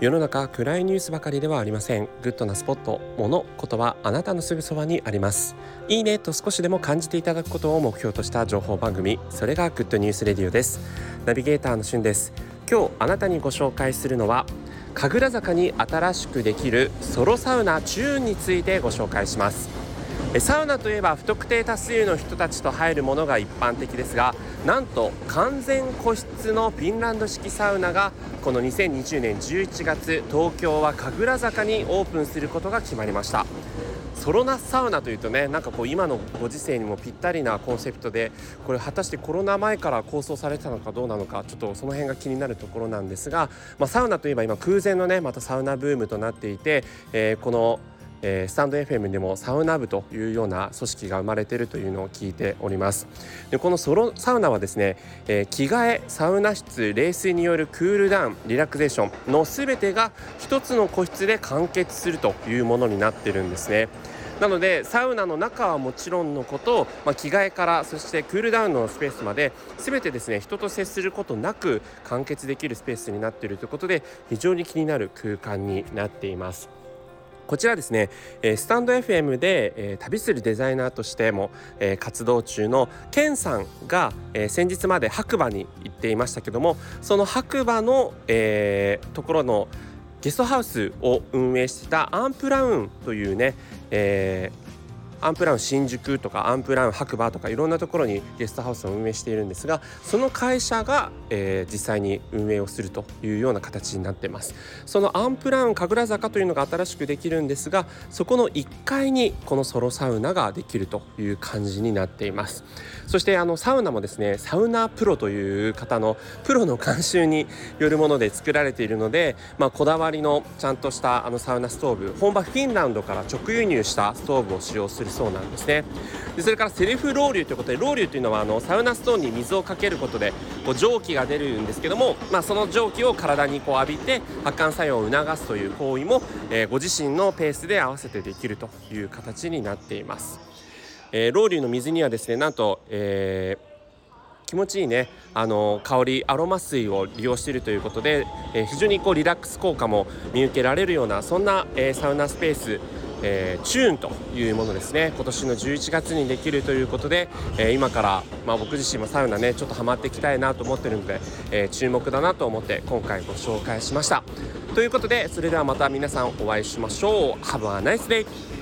世の中暗いニュースばかりではありません。グッドなスポット。物ことはあなたのすぐそばにあります。いいねと少しでも感じていただくことを目標とした情報番組。それがグッドニュースレディオです。ナビゲーターのしゅんです。今日あなたにご紹介するのは神楽坂に新しくできるソロサウナチューンについてご紹介します。サウナといえば不特定多数の人たちと入るものが一般的ですがなんと完全個室のフィンランド式サウナがこの2020年11月東京は神楽坂にオープンすることが決まりました。ソロナサウナというとねなんかこう今のご時世にもぴったりなコンセプトでこれ果たしてコロナ前から構想されたのかどうなのかちょっとその辺が気になるところなんですが、まあ、サウナといえば今空前のねまたサウナブームとなっていて、えー、このえー、スタンド FM でもサウナ部というような組織が生まれているというのを聞いておりますでこのソロサウナはですね、えー、着替えサウナ室冷水によるクールダウンリラクゼーションの全てが一つの個室で完結するというものになってるんですねなのでサウナの中はもちろんのこと、まあ、着替えからそしてクールダウンのスペースまで全てですね人と接することなく完結できるスペースになっているということで非常に気になる空間になっています。こちらですね、えスタンド FM で、え旅するデザイナーとしても、え活動中のケンさんが、え先日まで白馬に行っていましたけどもその白馬の、えところのゲストハウスを運営してたアンプラウンというね、えアンプラウン新宿とかアンプラウン白馬とかいろんなところにゲストハウスを運営しているんですがその会社が、えー、実際に運営をするというような形になっています。そのアンプラウン神楽坂というのが新しくできるんですがそこの1階にこのソロサウナができるという感じになっています。そしてあのサウナもですねサウナプロという方のプロの監修によるもので作られているので、まあ、こだわりのちゃんとしたあのサウナストーブ本場フィンランドから直輸入したストーブを使用するるそうなんですねでそれからセルフロウリュということでロウリュというのはあのサウナストーンに水をかけることでこう蒸気が出るんですけども、まあ、その蒸気を体にこう浴びて発汗作用を促すという行為も、えー、ご自身のペースで合わせてできるという形になっています。えー、ロウリュの水にはですねなんと、えー気持ちいいねあの香りアロマ水を利用しているということで、えー、非常にこうリラックス効果も見受けられるようなそんな、えー、サウナスペースえー、チューンというものですね。今年の11月にできるということで、えー、今から、まあ、僕自身もサウナねちょっとハマっていきたいなと思ってるので、えー、注目だなと思って今回ご紹介しました。ということでそれではまた皆さんお会いしましょう。Have a nice day!